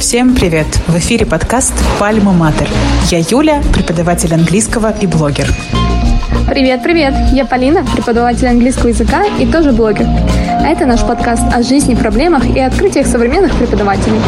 Всем привет! В эфире подкаст «Пальма Матер». Я Юля, преподаватель английского и блогер. Привет-привет! Я Полина, преподаватель английского языка и тоже блогер. А это наш подкаст о жизни, проблемах и открытиях современных преподавателей.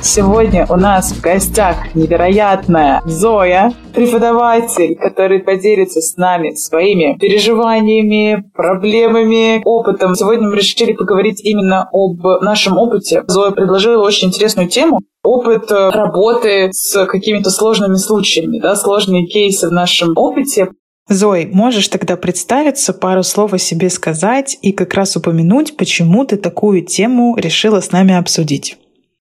Сегодня у нас в гостях невероятная Зоя, преподаватель, который поделится с нами своими переживаниями, проблемами, опытом. Сегодня мы решили поговорить именно об нашем опыте. Зоя предложила очень интересную тему опыт э, работы с какими-то сложными случаями, да, сложные кейсы в нашем опыте. Зой, можешь тогда представиться, пару слов о себе сказать и как раз упомянуть, почему ты такую тему решила с нами обсудить?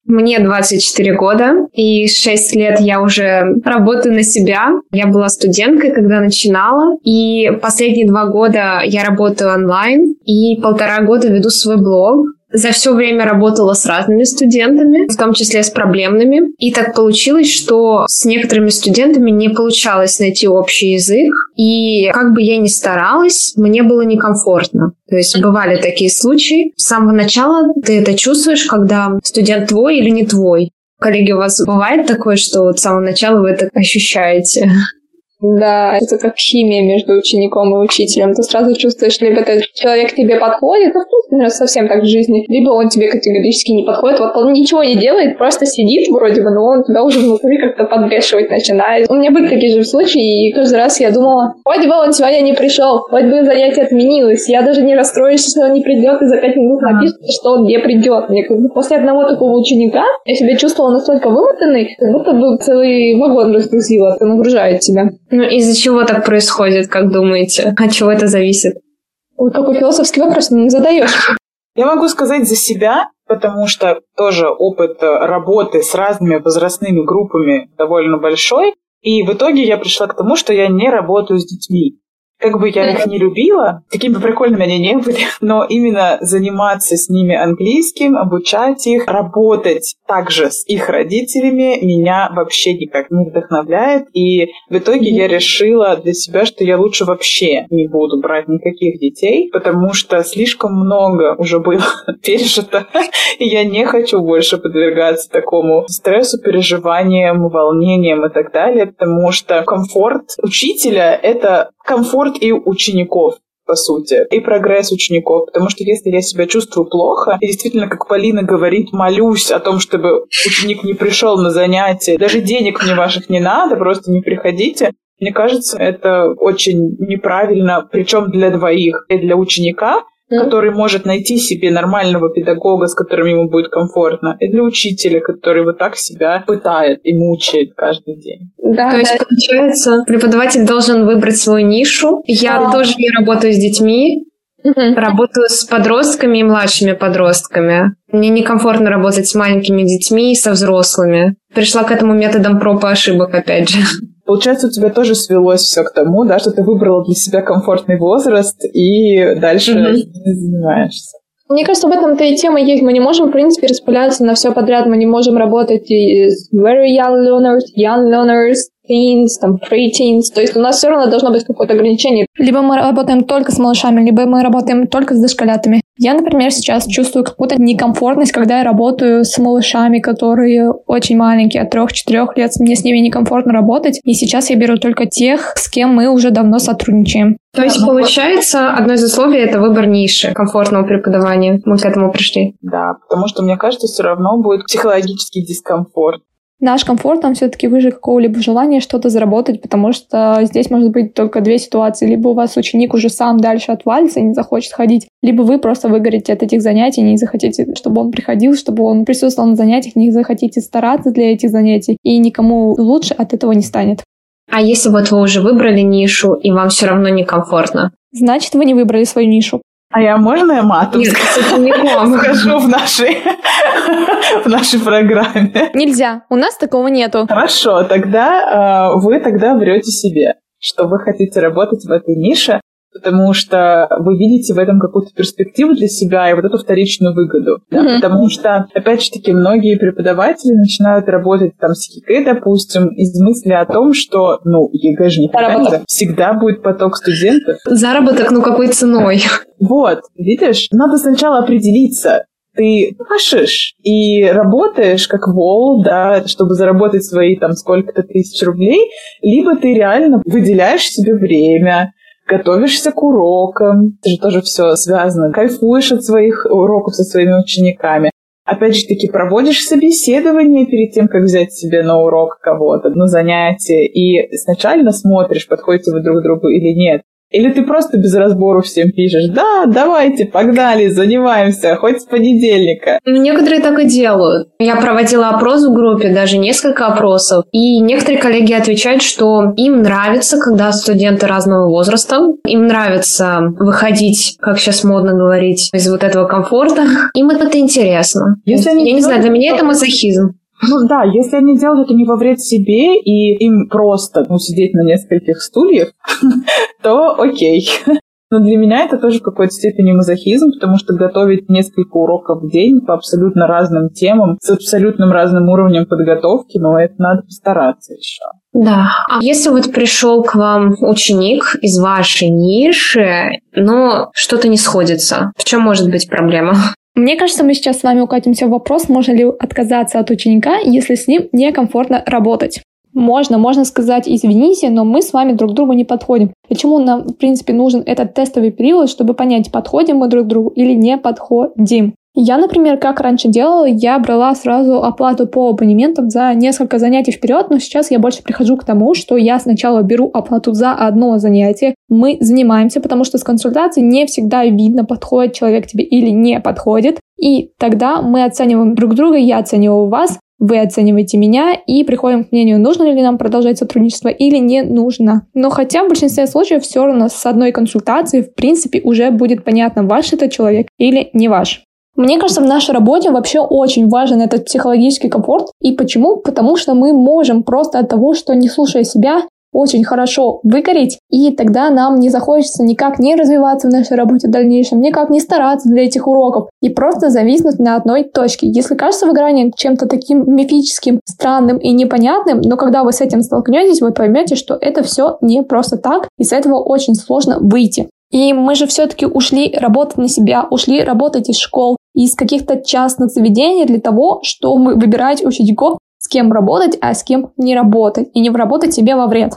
Мне 24 года, и 6 лет я уже работаю на себя. Я была студенткой, когда начинала, и последние два года я работаю онлайн, и полтора года веду свой блог. За все время работала с разными студентами, в том числе с проблемными. И так получилось, что с некоторыми студентами не получалось найти общий язык. И как бы я ни старалась, мне было некомфортно. То есть бывали такие случаи. С самого начала ты это чувствуешь, когда студент твой или не твой. Коллеги, у вас бывает такое, что вот с самого начала вы это ощущаете? Да, это как химия между учеником и учителем. Ты сразу чувствуешь, либо этот человек тебе подходит, ну, в принципе, совсем так в жизни, либо он тебе категорически не подходит. Вот он ничего не делает, просто сидит вроде бы, но он тебя уже внутри как-то подбешивать начинает. У меня были такие же случаи, и каждый раз я думала, хоть бы он сегодня не пришел, хоть бы занятие отменилось. Я даже не расстроюсь, что он не придет, и за пять минут напишет, что он не придет. Мне как бы после одного такого ученика я себя чувствовала настолько вымотанной, как будто бы целый вагон разгрузила, это нагружает тебя. Ну, из-за чего так происходит, как думаете? От чего это зависит? Вот такой философский вопрос не задаешь. Я могу сказать за себя, потому что тоже опыт работы с разными возрастными группами довольно большой. И в итоге я пришла к тому, что я не работаю с детьми. Как бы я их не любила, какими бы прикольными они не были, но именно заниматься с ними английским, обучать их, работать также с их родителями меня вообще никак не вдохновляет. И в итоге я решила для себя, что я лучше вообще не буду брать никаких детей, потому что слишком много уже было пережито, и я не хочу больше подвергаться такому стрессу, переживаниям, волнениям и так далее, потому что комфорт учителя — это комфорт и учеников по сути, и прогресс учеников. Потому что если я себя чувствую плохо, и действительно, как Полина говорит, молюсь о том, чтобы ученик не пришел на занятия, даже денег мне ваших не надо, просто не приходите, мне кажется, это очень неправильно, причем для двоих, и для ученика, mm-hmm. который может найти себе нормального педагога, с которым ему будет комфортно, и для учителя, который вот так себя пытает и мучает каждый день. Да, То да. есть, получается, преподаватель должен выбрать свою нишу. Я да. тоже не работаю с детьми, Угу. Работаю с подростками и младшими подростками. Мне некомфортно работать с маленькими детьми и со взрослыми. Пришла к этому методом проб и ошибок, опять же. Получается, у тебя тоже свелось все к тому, да, что ты выбрала для себя комфортный возраст и дальше mm-hmm. занимаешься. Мне кажется, об этом-то и тема есть. Мы не можем, в принципе, распыляться на все подряд. Мы не можем работать и с very young learners, young learners, teens, там, pre-teens. То есть у нас все равно должно быть какое-то ограничение. Либо мы работаем только с малышами, либо мы работаем только с дошколятами. Я, например, сейчас чувствую какую-то некомфортность, когда я работаю с малышами, которые очень маленькие, от 3-4 лет. Мне с ними некомфортно работать. И сейчас я беру только тех, с кем мы уже давно сотрудничаем. То есть, получается, одно из условий — это выбор ниши комфортного преподавания. Мы к этому пришли. Да, потому что, мне кажется, все равно будет психологический дискомфорт. Наш комфорт там все-таки выше какого-либо желания что-то заработать, потому что здесь может быть только две ситуации. Либо у вас ученик уже сам дальше отвалится и не захочет ходить, либо вы просто выгорите от этих занятий, не захотите, чтобы он приходил, чтобы он присутствовал на занятиях, не захотите стараться для этих занятий, и никому лучше от этого не станет. А если вот вы уже выбрали нишу, и вам все равно некомфортно? Значит, вы не выбрали свою нишу. А я можно я матом Нет, скажу в нашей, в нашей программе? Нельзя, у нас такого нету. Хорошо, тогда э, вы тогда врете себе, что вы хотите работать в этой нише, потому что вы видите в этом какую-то перспективу для себя и вот эту вторичную выгоду. Да? Mm-hmm. Потому что, опять же таки, многие преподаватели начинают работать там с ЕГЭ, допустим, из мысли о том, что, ну, ЕГЭ же не Заработок. всегда будет поток студентов. Заработок, ну какой ценой? Вот, видишь, надо сначала определиться, ты пашешь и работаешь как вол, да, чтобы заработать свои там сколько-то тысяч рублей, либо ты реально выделяешь себе время, готовишься к урокам, это же тоже все связано, кайфуешь от своих уроков со своими учениками. Опять же таки, проводишь собеседование перед тем, как взять себе на урок кого-то, на занятие, и сначала смотришь, подходите вы друг к другу или нет. Или ты просто без разбору всем пишешь, да, давайте, погнали, занимаемся, хоть с понедельника. Некоторые так и делают. Я проводила опрос в группе, даже несколько опросов, и некоторые коллеги отвечают, что им нравится, когда студенты разного возраста, им нравится выходить, как сейчас модно говорить, из вот этого комфорта, им это интересно. Если Я не знаю, для меня это мазохизм. Ну да, если они делают это не во вред себе, и им просто ну, сидеть на нескольких стульях, то окей. Но для меня это тоже в какой-то степени мазохизм, потому что готовить несколько уроков в день по абсолютно разным темам, с абсолютным разным уровнем подготовки, ну, это надо постараться еще. Да. А если вот пришел к вам ученик из вашей ниши, но что-то не сходится, в чем может быть проблема? Мне кажется, мы сейчас с вами укатимся в вопрос, можно ли отказаться от ученика, если с ним некомфортно работать. Можно, можно сказать, извините, но мы с вами друг другу не подходим. Почему нам, в принципе, нужен этот тестовый период, чтобы понять, подходим мы друг другу или не подходим? Я, например, как раньше делала, я брала сразу оплату по абонементам за несколько занятий вперед, но сейчас я больше прихожу к тому, что я сначала беру оплату за одно занятие, мы занимаемся, потому что с консультацией не всегда видно, подходит человек тебе или не подходит, и тогда мы оцениваем друг друга, я оцениваю вас, вы оцениваете меня и приходим к мнению, нужно ли нам продолжать сотрудничество или не нужно. Но хотя в большинстве случаев все равно с одной консультацией в принципе уже будет понятно, ваш это человек или не ваш. Мне кажется, в нашей работе вообще очень важен этот психологический комфорт. И почему? Потому что мы можем просто от того, что не слушая себя, очень хорошо выгореть, и тогда нам не захочется никак не развиваться в нашей работе в дальнейшем, никак не стараться для этих уроков и просто зависнуть на одной точке. Если кажется выгорание чем-то таким мифическим, странным и непонятным, но когда вы с этим столкнетесь, вы поймете, что это все не просто так, и с этого очень сложно выйти. И мы же все-таки ушли работать на себя, ушли работать из школ, из каких-то частных заведений для того, чтобы выбирать учеников, с кем работать, а с кем не работать, и не работать себе во вред.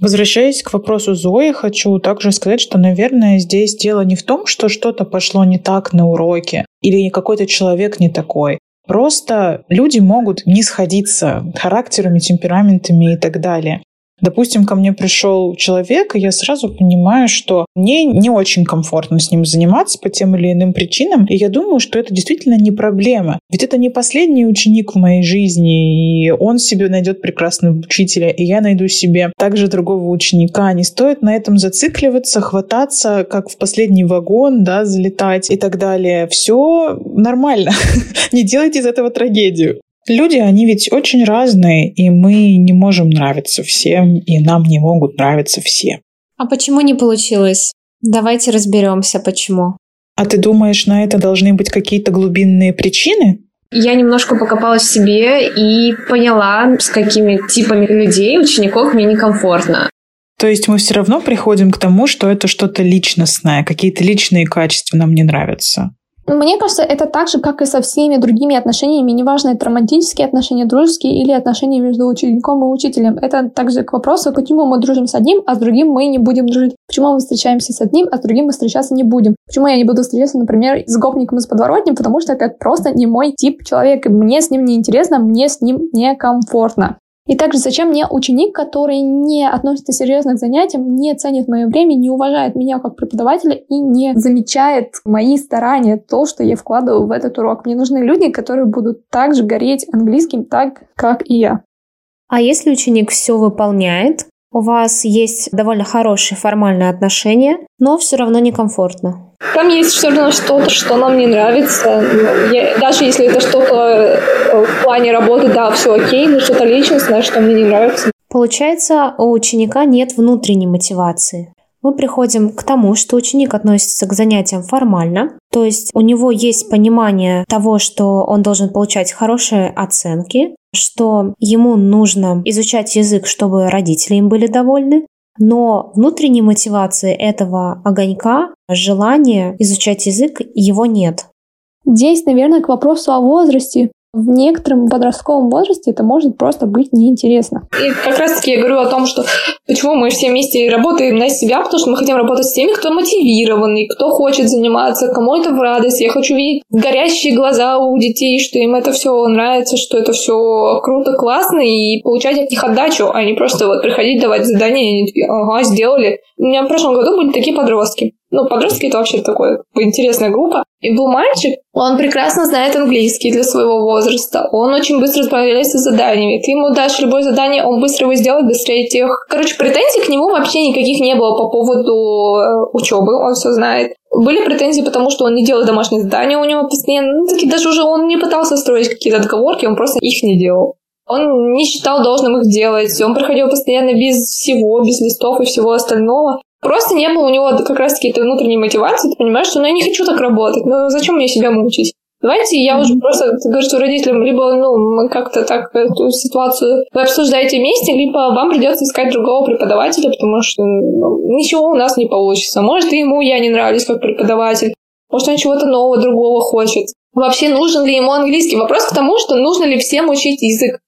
Возвращаясь к вопросу Зои, хочу также сказать, что, наверное, здесь дело не в том, что что-то пошло не так на уроке или какой-то человек не такой. Просто люди могут не сходиться характерами, темпераментами и так далее. Допустим, ко мне пришел человек, и я сразу понимаю, что мне не очень комфортно с ним заниматься по тем или иным причинам, и я думаю, что это действительно не проблема. Ведь это не последний ученик в моей жизни, и он себе найдет прекрасного учителя, и я найду себе также другого ученика. Не стоит на этом зацикливаться, хвататься, как в последний вагон, да, залетать и так далее. Все нормально. Не делайте из этого трагедию. Люди, они ведь очень разные, и мы не можем нравиться всем, и нам не могут нравиться все. А почему не получилось? Давайте разберемся, почему. А ты думаешь, на это должны быть какие-то глубинные причины? Я немножко покопалась в себе и поняла, с какими типами людей, учеников мне некомфортно. То есть мы все равно приходим к тому, что это что-то личностное, какие-то личные качества нам не нравятся. Мне кажется, это так же, как и со всеми другими отношениями. Неважно, это романтические отношения, дружеские или отношения между учеником и учителем. Это также к вопросу, почему мы дружим с одним, а с другим мы не будем дружить. Почему мы встречаемся с одним, а с другим мы встречаться не будем. Почему я не буду встречаться, например, с гопником из подворотни, потому что это просто не мой тип человека. Мне с ним не интересно, мне с ним некомфортно. И также зачем мне ученик, который не относится серьезно к занятиям, не ценит мое время, не уважает меня как преподавателя и не замечает мои старания, то, что я вкладываю в этот урок. Мне нужны люди, которые будут также гореть английским, так, как и я. А если ученик все выполняет, у вас есть довольно хорошие формальные отношения, но все равно некомфортно. Там есть все равно что-то, что нам не нравится. Я, даже если это что-то э, в плане работы, да, все окей, но что-то личностное, что мне не нравится. Получается, у ученика нет внутренней мотивации. мы приходим к тому, что ученик относится к занятиям формально, то есть у него есть понимание того, что он должен получать хорошие оценки, что ему нужно изучать язык, чтобы родители им были довольны, но внутренней мотивации этого огонька, желания изучать язык, его нет. Здесь, наверное, к вопросу о возрасте в некотором подростковом возрасте это может просто быть неинтересно. И как раз-таки я говорю о том, что почему мы все вместе работаем на себя, потому что мы хотим работать с теми, кто мотивированный, кто хочет заниматься, кому это в радость. Я хочу видеть горящие глаза у детей, что им это все нравится, что это все круто, классно, и получать от них отдачу, а не просто вот приходить, давать задания, и они такие, ага, сделали. У меня в прошлом году были такие подростки. Ну, подростки это вообще такая интересная группа. И был мальчик, он прекрасно знает английский для своего возраста. Он очень быстро справляется с заданиями. Ты ему дашь любое задание, он быстро его сделает, быстрее тех. Короче, претензий к нему вообще никаких не было по поводу э, учебы, он все знает. Были претензии, потому что он не делал домашние задания у него постоянно. Ну, таки даже уже он не пытался строить какие-то договорки, он просто их не делал. Он не считал должным их делать. Он проходил постоянно без всего, без листов и всего остального. Просто не было у него как раз-таки этой внутренней мотивации. Ты понимаешь, что ну я не хочу так работать. Ну зачем мне себя мучить? Давайте я уже просто говорю родителям, либо ну, мы как-то так эту ситуацию вы обсуждаете вместе, либо вам придется искать другого преподавателя, потому что ну, ничего у нас не получится. Может, ему я не нравлюсь как преподаватель, может, он чего-то нового, другого хочет. Вообще, нужен ли ему английский? Вопрос к тому, что нужно ли всем учить язык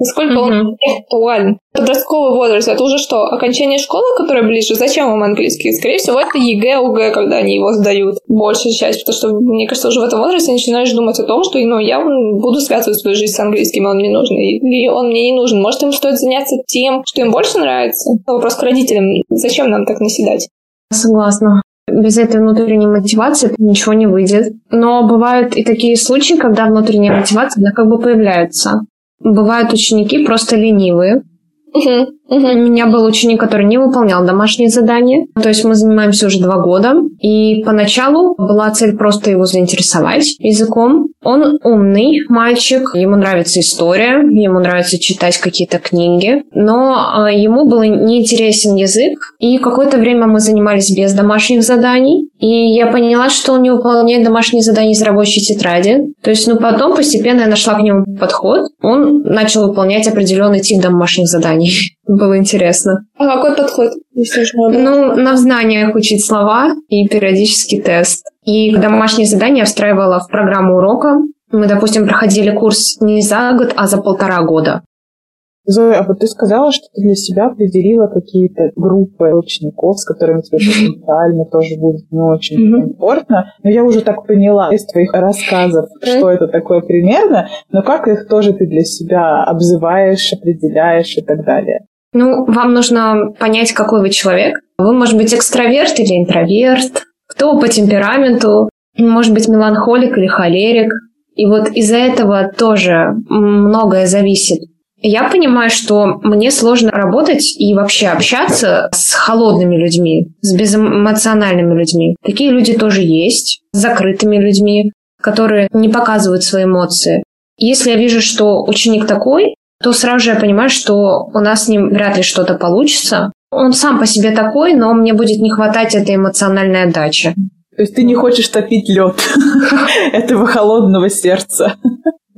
насколько mm-hmm. он актуален. Подростковый возраст — это уже что, окончание школы, которая ближе? Зачем вам английский? Скорее всего, это ЕГЭ, ОГЭ, когда они его сдают. Большая часть, потому что, мне кажется, уже в этом возрасте начинаешь думать о том, что ну, я буду связывать свою жизнь с английским, он мне нужен, или он мне не нужен. Может, им стоит заняться тем, что им больше нравится? Вопрос к родителям. Зачем нам так наседать? Согласна. Без этой внутренней мотивации ничего не выйдет. Но бывают и такие случаи, когда внутренняя мотивация, она как бы появляется. Бывают ученики просто ленивые, Uh-huh, У меня был ученик, который не выполнял домашние задания. То есть мы занимаемся уже два года. И поначалу была цель просто его заинтересовать языком. Он умный мальчик, ему нравится история, ему нравится читать какие-то книги, но а, ему был неинтересен язык. И какое-то время мы занимались без домашних заданий. И я поняла, что он не выполняет домашние задания из рабочей тетради. То есть, ну, потом постепенно я нашла к нему подход. Он начал выполнять определенный тип домашних заданий. Было интересно. А какой подход? Ну, на знаниях учить слова и периодический тест. И домашнее задание я встраивала в программу урока. Мы, допустим, проходили курс не за год, а за полтора года. Зоя, а вот ты сказала, что ты для себя определила какие-то группы учеников, с которыми тебе потенциально тоже будет не очень комфортно. Но я уже так поняла из твоих рассказов, что это такое примерно, но как их тоже ты для себя обзываешь, определяешь и так далее? Ну, вам нужно понять, какой вы человек. Вы, может быть, экстраверт или интроверт, кто по темпераменту, может быть, меланхолик или холерик. И вот из-за этого тоже многое зависит. Я понимаю, что мне сложно работать и вообще общаться с холодными людьми, с безэмоциональными людьми. Такие люди тоже есть, с закрытыми людьми, которые не показывают свои эмоции. Если я вижу, что ученик такой, то сразу же я понимаю, что у нас с ним вряд ли что-то получится. Он сам по себе такой, но мне будет не хватать этой эмоциональной отдачи. То есть ты не хочешь топить лед этого холодного сердца.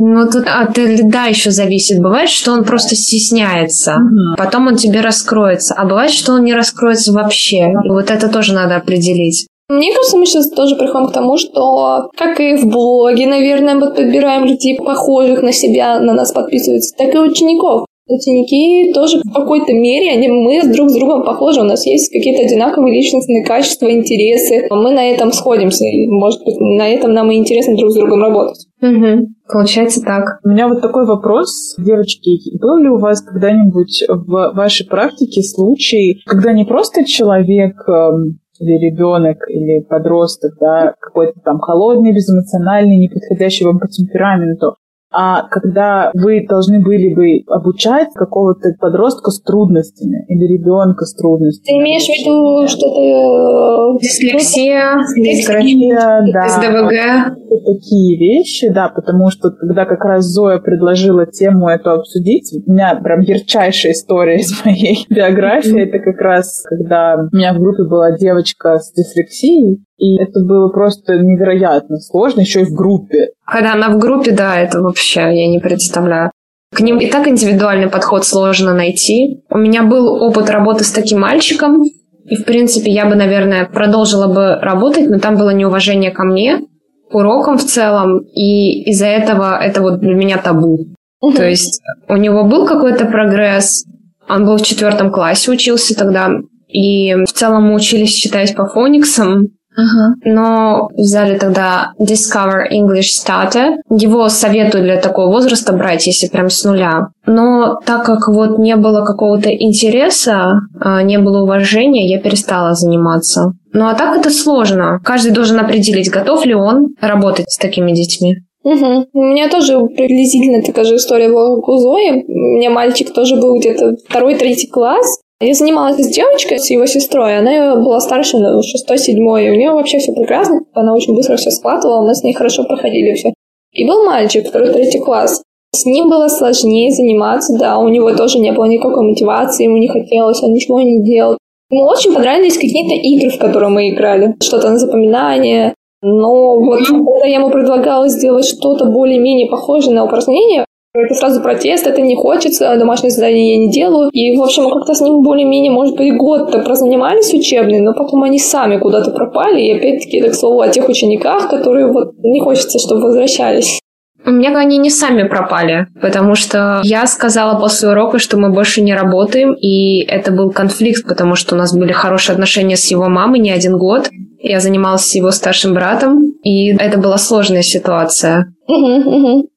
Ну, тут от льда еще зависит. Бывает, что он просто стесняется, угу. потом он тебе раскроется, а бывает, что он не раскроется вообще. И вот это тоже надо определить. Мне кажется, мы сейчас тоже приходим к тому, что, как и в блоге, наверное, мы подбираем людей, похожих на себя, на нас подписываются, так и учеников. Ученики тоже в какой-то мере, они, мы друг с другом похожи, у нас есть какие-то одинаковые личностные качества, интересы. Мы на этом сходимся, и, может быть, на этом нам и интересно друг с другом работать. Угу. Получается так. У меня вот такой вопрос, девочки. Был ли у вас когда-нибудь в вашей практике случай, когда не просто человек эм, или ребенок, или подросток, да, какой-то там холодный, безэмоциональный, неподходящий вам по темпераменту, а когда вы должны были бы обучать какого-то подростка с трудностями или ребенка с трудностями. Ты имеешь в виду что-то... Дислексия, дисграфия, да. СДВГ. вот такие вещи, да, потому что когда как раз Зоя предложила тему эту обсудить, у меня прям ярчайшая история из моей биографии, это как раз, когда у меня в группе была девочка с дислексией, и это было просто невероятно сложно, еще и в группе. Когда она в группе, да, это вообще я не представляю. К ним и так индивидуальный подход сложно найти. У меня был опыт работы с таким мальчиком, и, в принципе, я бы, наверное, продолжила бы работать, но там было неуважение ко мне, к урокам в целом, и из-за этого это вот для меня табу. Угу. То есть у него был какой-то прогресс, он был в четвертом классе, учился тогда, и в целом мы учились читать по фониксам, Uh-huh. Но взяли тогда Discover English Starter. Его советую для такого возраста брать, если прям с нуля. Но так как вот не было какого-то интереса, а, не было уважения, я перестала заниматься. Ну а так это сложно. Каждый должен определить, готов ли он работать с такими детьми. Угу. У меня тоже приблизительно такая же история была у Зои. У меня мальчик тоже был где-то второй-третий класс. Я занималась с девочкой, с его сестрой. Она была старше, на шестой-седьмой. У нее вообще все прекрасно. Она очень быстро все схватывала. Мы с ней хорошо проходили все. И был мальчик, второй, третий класс. С ним было сложнее заниматься, да, у него тоже не было никакой мотивации, ему не хотелось, он ничего не делал. Ему очень понравились какие-то игры, в которые мы играли. Что-то на запоминание. Но вот когда я ему предлагала сделать что-то более-менее похожее на упражнение, это сразу протест, это не хочется, домашнее задание я не делаю. И, в общем, как-то с ним более-менее, может быть, год-то прозанимались учебные, но потом они сами куда-то пропали. И опять-таки, это, к слову, о тех учениках, которые вот не хочется, чтобы возвращались. У меня они не сами пропали, потому что я сказала после урока, что мы больше не работаем, и это был конфликт, потому что у нас были хорошие отношения с его мамой не один год. Я занималась с его старшим братом, и это была сложная ситуация. Угу, угу.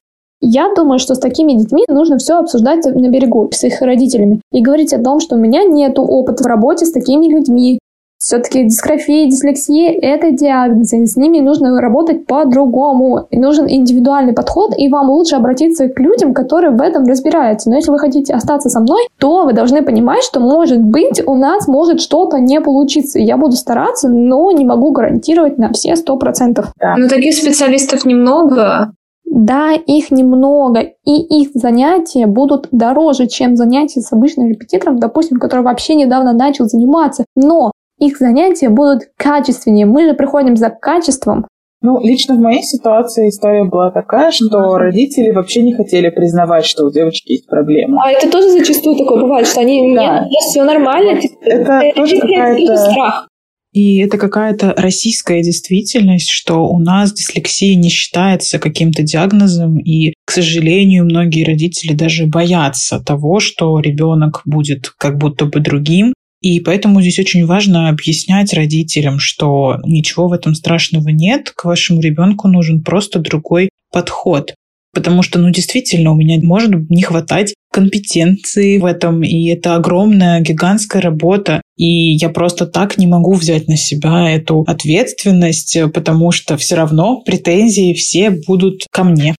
Я думаю, что с такими детьми нужно все обсуждать на берегу с их родителями и говорить о том, что у меня нет опыта в работе с такими людьми. Все-таки дисграфия, дислексия – это диагнозы, и с ними нужно работать по-другому. И нужен индивидуальный подход, и вам лучше обратиться к людям, которые в этом разбираются. Но если вы хотите остаться со мной, то вы должны понимать, что, может быть, у нас может что-то не получиться. Я буду стараться, но не могу гарантировать на все сто процентов. Да. Но таких специалистов немного. Да, их немного, и их занятия будут дороже, чем занятия с обычным репетитором, допустим, который вообще недавно начал заниматься. Но их занятия будут качественнее. Мы же приходим за качеством. Ну, лично в моей ситуации история была такая, что родители вообще не хотели признавать, что у девочки есть проблема. А это тоже зачастую такое бывает, что они да. нет, все нормально. Это, это тоже какая-то страх. И это какая-то российская действительность, что у нас дислексия не считается каким-то диагнозом, и, к сожалению, многие родители даже боятся того, что ребенок будет как будто бы другим. И поэтому здесь очень важно объяснять родителям, что ничего в этом страшного нет, к вашему ребенку нужен просто другой подход потому что, ну, действительно, у меня может не хватать компетенции в этом, и это огромная, гигантская работа, и я просто так не могу взять на себя эту ответственность, потому что все равно претензии все будут ко мне.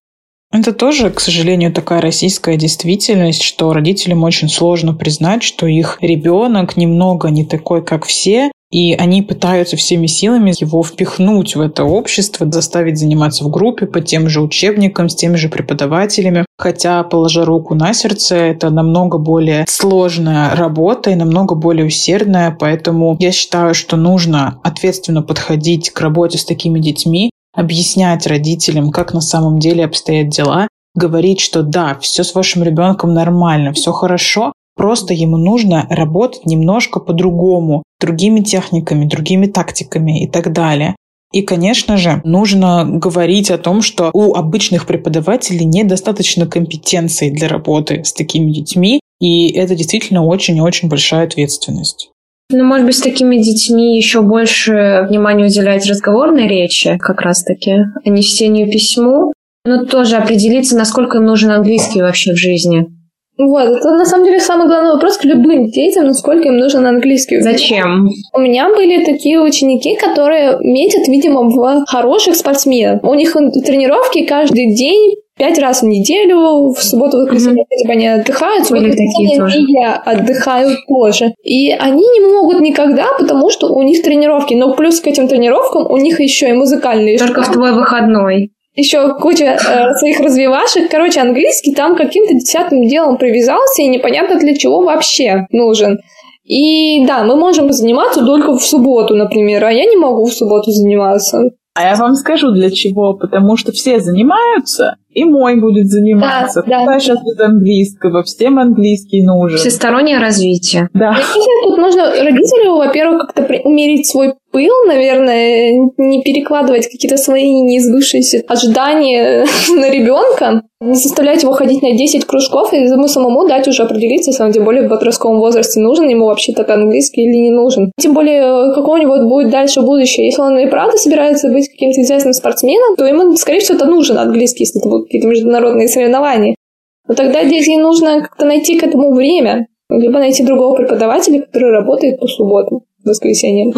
Это тоже, к сожалению, такая российская действительность, что родителям очень сложно признать, что их ребенок немного не такой, как все, и они пытаются всеми силами его впихнуть в это общество, заставить заниматься в группе по тем же учебникам, с теми же преподавателями. Хотя, положа руку на сердце, это намного более сложная работа и намного более усердная. Поэтому я считаю, что нужно ответственно подходить к работе с такими детьми, объяснять родителям, как на самом деле обстоят дела, говорить, что да, все с вашим ребенком нормально, все хорошо, Просто ему нужно работать немножко по-другому, другими техниками, другими тактиками и так далее. И, конечно же, нужно говорить о том, что у обычных преподавателей недостаточно компетенций для работы с такими детьми, и это действительно очень и очень большая ответственность. Ну, может быть, с такими детьми еще больше внимания уделять разговорной речи, как раз-таки, а не чтению письму. Но тоже определиться, насколько им нужен английский вообще в жизни. Вот, это на самом деле самый главный вопрос к любым детям, насколько им нужен английский. Зачем? У меня были такие ученики, которые метят, видимо, в хороших спортсменов. У них тренировки каждый день пять раз в неделю, в субботу, воскресенье, mm-hmm. они отдыхают, в такие тоже. я отдыхаю тоже. И они не могут никогда, потому что у них тренировки. Но плюс к этим тренировкам у них еще и музыкальные Только школы. в твой выходной. Еще куча э, своих развивашек. Короче, английский там каким-то десятым делом привязался, и непонятно для чего вообще нужен. И да, мы можем заниматься только в субботу, например, а я не могу в субботу заниматься. А я вам скажу для чего. Потому что все занимаются, и мой будет заниматься. Да, да. сейчас без английского? Всем английский нужен. Всестороннее развитие. Да. Тут нужно родителю, во-первых, как-то при- умерить свой пыл, наверное, не перекладывать какие-то свои несбывшиеся ожидания на ребенка, не заставлять его ходить на 10 кружков, и ему самому дать уже определиться, если он тем более в подростковом возрасте нужен ему вообще так английский или не нужен. Тем более, какое у него будет дальше будущее. Если он и правда собирается быть каким-то известным спортсменом, то ему, скорее всего, это нужен английский, если это будут какие-то международные соревнования. Но тогда ей нужно как-то найти к этому время, либо найти другого преподавателя, который работает по субботам, в воскресенье.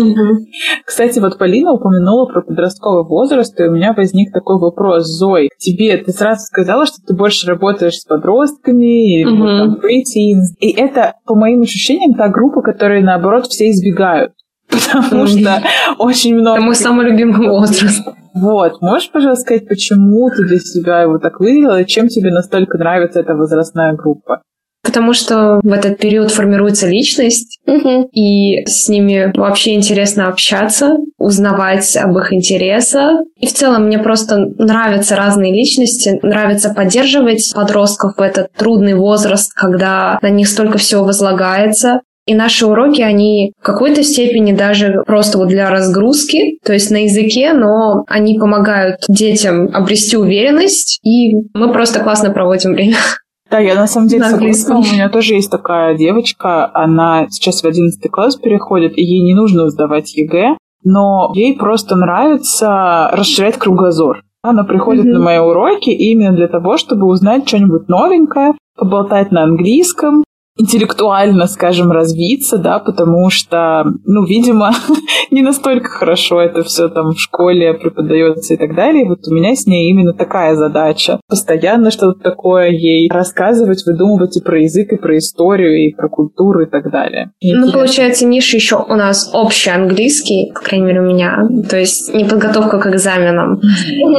Кстати, вот Полина упомянула про подростковый возраст, и у меня возник такой вопрос. Зой, тебе ты сразу сказала, что ты больше работаешь с подростками, вот там preteens. И это, по моим ощущениям, та группа, которой, наоборот, все избегают. Потому что очень много... Это мой самый любимый возраст. Вот, можешь, пожалуйста, сказать, почему ты для себя его так выделила, и чем тебе настолько нравится эта возрастная группа? Потому что в этот период формируется личность, Мгм. и с ними вообще интересно общаться, узнавать об их интересах. И в целом мне просто нравятся разные личности, нравится поддерживать подростков в этот трудный возраст, когда на них столько всего возлагается. И наши уроки, они в какой-то степени даже просто вот для разгрузки, то есть на языке, но они помогают детям обрести уверенность, и мы просто классно проводим время. Да, я на самом деле На согласна. английском. У меня тоже есть такая девочка, она сейчас в 11 класс переходит, и ей не нужно сдавать ЕГЭ, но ей просто нравится расширять кругозор. Она приходит Мгм. на мои уроки именно для того, чтобы узнать что-нибудь новенькое, поболтать на английском, интеллектуально, скажем, развиться, да, потому что, ну, видимо, не настолько хорошо это все там в школе преподается и так далее. Вот у меня с ней именно такая задача. Постоянно что-то такое ей рассказывать, выдумывать и про язык, и про историю, и про культуру и так далее. И Ну, интересно. получается, ниша еще у нас общий английский, по крайней мере, у меня. То есть не подготовка к экзаменам.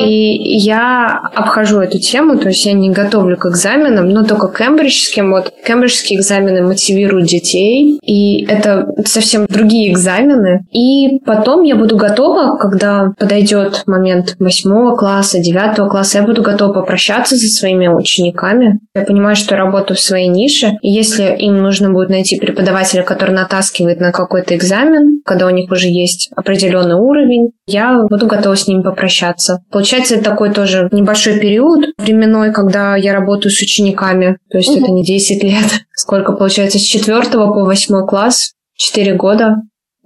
И я обхожу эту тему, то есть я не готовлю к экзаменам, но только кембриджским. Вот кембриджские экзамены мотивируют детей, и это совсем другие экзамены. И потом я буду готова, когда подойдет момент восьмого класса, девятого класса, я буду готова попрощаться со своими учениками. Я понимаю, что я работаю в своей нише, и если им нужно будет найти преподавателя, который натаскивает на какой-то экзамен, когда у них уже есть определенный уровень, я буду готова с ними попрощаться. Получается, это такой тоже небольшой период временной, когда я работаю с учениками. То есть это не 10 лет. Сколько получается? С 4 по 8 класс? 4 года.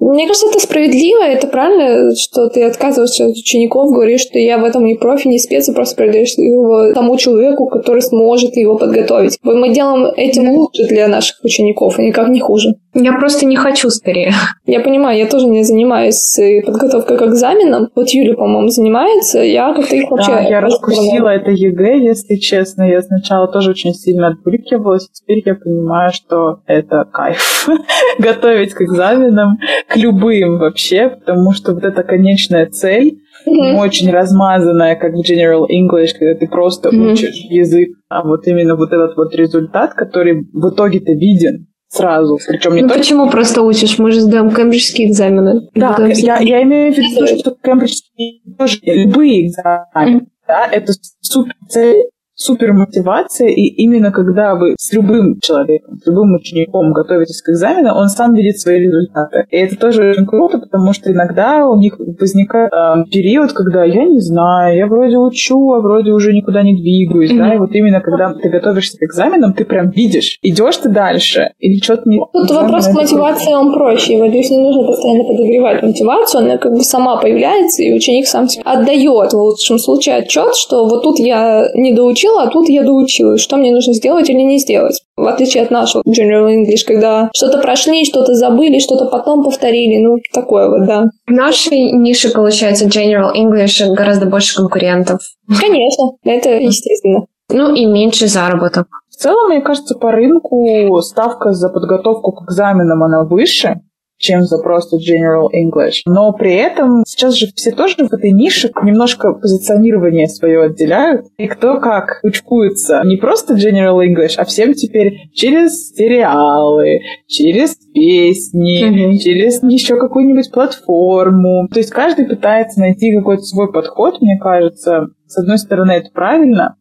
Мне кажется, это справедливо, это правильно, что ты отказываешься от учеников, говоришь, что я в этом не профи, не спец, и просто передаешь его тому человеку, который сможет его подготовить. Мы делаем этим лучше для наших учеников, и никак не хуже. Я просто не хочу скорее. Я понимаю, я тоже не занимаюсь э, подготовкой к экзаменам. Вот Юля, по-моему, занимается. Я как-то их вообще... Да, я раскусила это ЕГЭ, если честно. Я сначала тоже очень сильно отнекивалась. Теперь я понимаю, что это кайф. Готовить к экзаменам, к любым вообще, потому что вот эта конечная цель, не очень размазанная, как в General English, когда ты просто Мгм. учишь язык, а вот именно вот этот вот результат, который в итоге-то виден сразу. Причем не Ну только почему просто учишь? Мы же сдаем кембриджские экзамены. да, я, я имею в виду, что кембриджские тоже любые экзамены, да, это супер цель, супер мотивация, и именно когда вы с любым человеком, с любым учеником готовитесь к экзамену, он сам видит свои результаты. И это тоже очень круто, потому что иногда у них возникает э, период, когда я не знаю, я вроде учу, а вроде уже никуда не двигаюсь, да, и вот именно когда ты готовишься к экзаменам, ты прям видишь, идешь ты дальше или что-то не... Тут экзамен вопрос это мотивации, он проще. Его здесь не нужно постоянно подогревать мотивацию, она как бы сама появляется, и ученик сам себе отдает в лучшем случае отчет, что вот тут я не доучила, а тут я доучилась. Что мне нужно сделать или не сделать? В отличие от нашего General English, когда что-то прошли, что-то забыли, что-то потом повторили. Ну, такое вот, да. В нашей нише, получается, General English гораздо больше конкурентов. Конечно, это естественно. Ну и меньше заработок. В целом, мне кажется, по рынку ставка за подготовку к экзаменам, она выше, чем за просто General English. Но при этом сейчас же все тоже в этой нише немножко позиционирование свое отделяют. И кто как учкуется не просто General English, а всем теперь через сериалы, через песни, mm-hmm. через еще какую-нибудь платформу. То есть каждый пытается найти какой-то свой подход, мне кажется. С одной стороны, это правильно,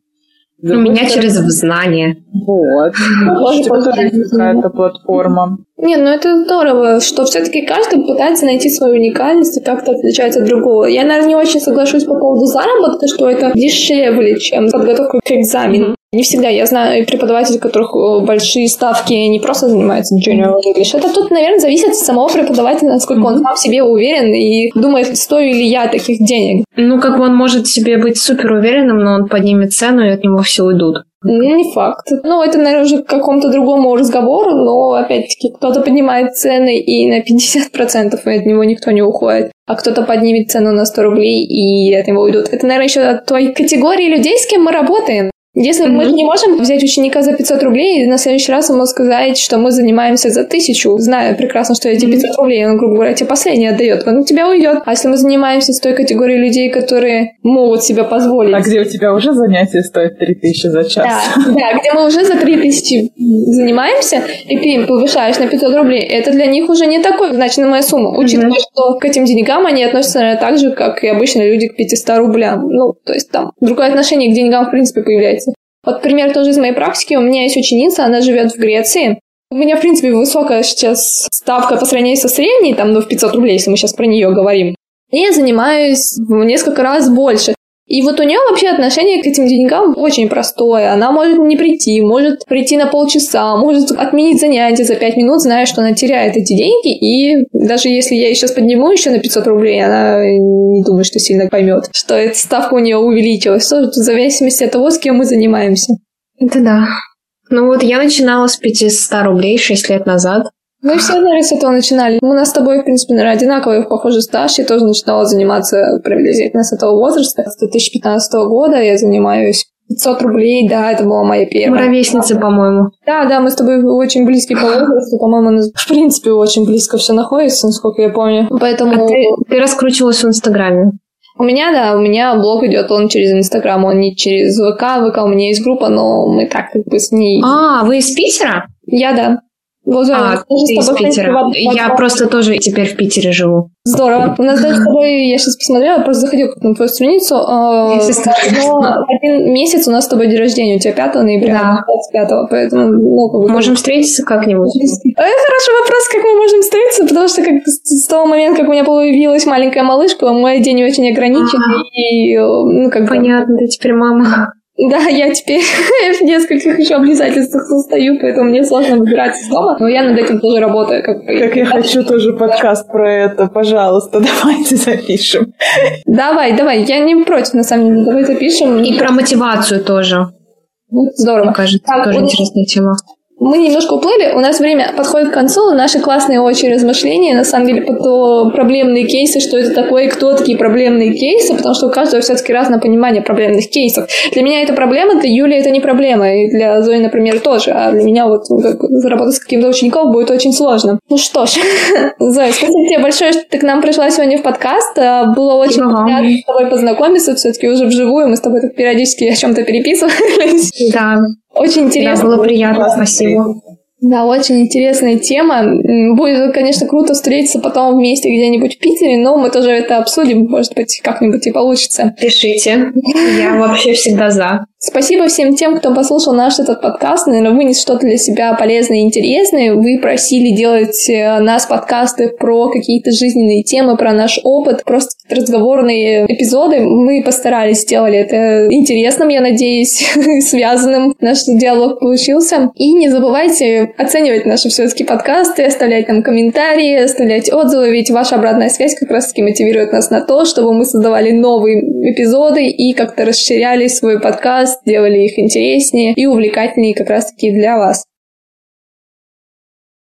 у меня через знание. Вот. Может, какая-то платформа. Не, ну это здорово, что все-таки каждый пытается найти свою уникальность и как-то отличается от другого. Я, наверное, не очень соглашусь по поводу заработка, что это дешевле, чем подготовка к экзамену. Не всегда. Я знаю преподавателей, у которых э, большие ставки не просто занимаются General English. Это тут, наверное, зависит от самого преподавателя, насколько он сам себе уверен и думает, стою ли я таких денег. Ну, как бы он может себе быть супер уверенным, но он поднимет цену, и от него все уйдут. Не факт. Ну, это, наверное, уже к какому-то другому разговору, но, опять-таки, кто-то поднимает цены и на 50%, и от него никто не уходит. А кто-то поднимет цену на 100 рублей, и от него уйдут. Это, наверное, еще от той категории людей, с кем мы работаем. Если mm-hmm. мы не можем взять ученика за 500 рублей и на следующий раз ему сказать, что мы занимаемся за тысячу, зная прекрасно, что эти 500 рублей, он, грубо говоря, тебе последний отдает, он у тебя уйдет. А если мы занимаемся с той категорией людей, которые могут себе позволить... А где у тебя уже занятие стоит 3000 за час? Да, да, где мы уже за 3000 занимаемся, и ты им повышаешь на 500 рублей, это для них уже не такой значимая сумма, учитывая, mm-hmm. что к этим деньгам они относятся, наверное, так же, как и обычно люди к 500 рублям. Ну, то есть там другое отношение к деньгам, в принципе, появляется. Вот пример тоже из моей практики. У меня есть ученица, она живет в Греции. У меня, в принципе, высокая сейчас ставка по сравнению со средней, там, ну, в 500 рублей, если мы сейчас про нее говорим. И я занимаюсь в несколько раз больше. И вот у нее вообще отношение к этим деньгам очень простое. Она может не прийти, может прийти на полчаса, может отменить занятие за пять минут, зная, что она теряет эти деньги. И даже если я ей сейчас подниму еще на 500 рублей, она не думает, что сильно поймет, что эта ставка у нее увеличилась. Все в зависимости от того, с кем мы занимаемся. Это да. Ну вот я начинала с 500 рублей 6 лет назад. Мы все, наверное, с этого начинали. У нас с тобой, в принципе, наверное, одинаковый, похожий стаж. Я тоже начинала заниматься приблизительно с этого возраста. С 2015 года я занимаюсь 500 рублей, да, это была моя первая. Мы ровесницы, по-моему. Да, да, мы с тобой очень близки по возрасту, по-моему, в принципе, очень близко все находится, насколько я помню. Поэтому... А ты, ты раскручивалась в Инстаграме? У меня, да, у меня блог идет, он через Инстаграм, он не через ВК. ВК у меня есть группа, но мы так как бы с ней... А, вы из Питера? Я, да. Возможно, а, ты из Питера. Я просто тоже теперь в Питере живу. Здорово. У нас даже с тобой, я сейчас посмотрела, просто заходила на твою страницу. Э, но один месяц у нас с тобой день рождения, у тебя 5 ноября, да. 25 поэтому... Ну, как бы, можем встретиться как-нибудь? Это хороший вопрос, как мы можем встретиться, потому что как с того момента, как у меня появилась маленькая малышка, мой день очень ограничен. И, ну, как Понятно, ты теперь мама. Да, я теперь в нескольких еще обязательствах состою, поэтому мне сложно выбирать из дома, но я над этим тоже работаю. Как, как я хочу тоже подкаст про это, пожалуйста, давайте запишем. Давай, давай, я не против, на самом деле, давай запишем. И про мотивацию тоже. Ну, здорово. Мне кажется, так, тоже интересная тема мы немножко уплыли, у нас время подходит к концу, наши классные очень размышления, на самом деле, по проблемные кейсы, что это такое, и кто такие проблемные кейсы, потому что у каждого все-таки разное понимание проблемных кейсов. Для меня это проблема, для Юли это не проблема, и для Зои, например, тоже, а для меня вот ну, как, заработать с каким-то учеником будет очень сложно. Ну что ж, Зоя, спасибо тебе большое, что ты к нам пришла сегодня в подкаст, а, было очень приятно с тобой познакомиться, все-таки уже вживую, мы с тобой так периодически о чем-то переписывались. Да, очень интересно. Да, было приятно, спасибо. Да, очень интересная тема. Будет, конечно, круто встретиться потом вместе где-нибудь в Питере, но мы тоже это обсудим, может быть, как-нибудь и получится. Пишите. Я вообще всегда за. Спасибо всем тем, кто послушал наш этот подкаст, наверное, вынес что-то для себя полезное и интересное. Вы просили делать э, нас подкасты про какие-то жизненные темы, про наш опыт, просто разговорные эпизоды. Мы постарались, сделали это интересным, я надеюсь, связанным. Наш диалог получился. И не забывайте оценивать наши все-таки подкасты, оставлять нам комментарии, оставлять отзывы, ведь ваша обратная связь как раз-таки мотивирует нас на то, чтобы мы создавали новые эпизоды и как-то расширяли свой подкаст, делали их интереснее и увлекательнее как раз-таки для вас.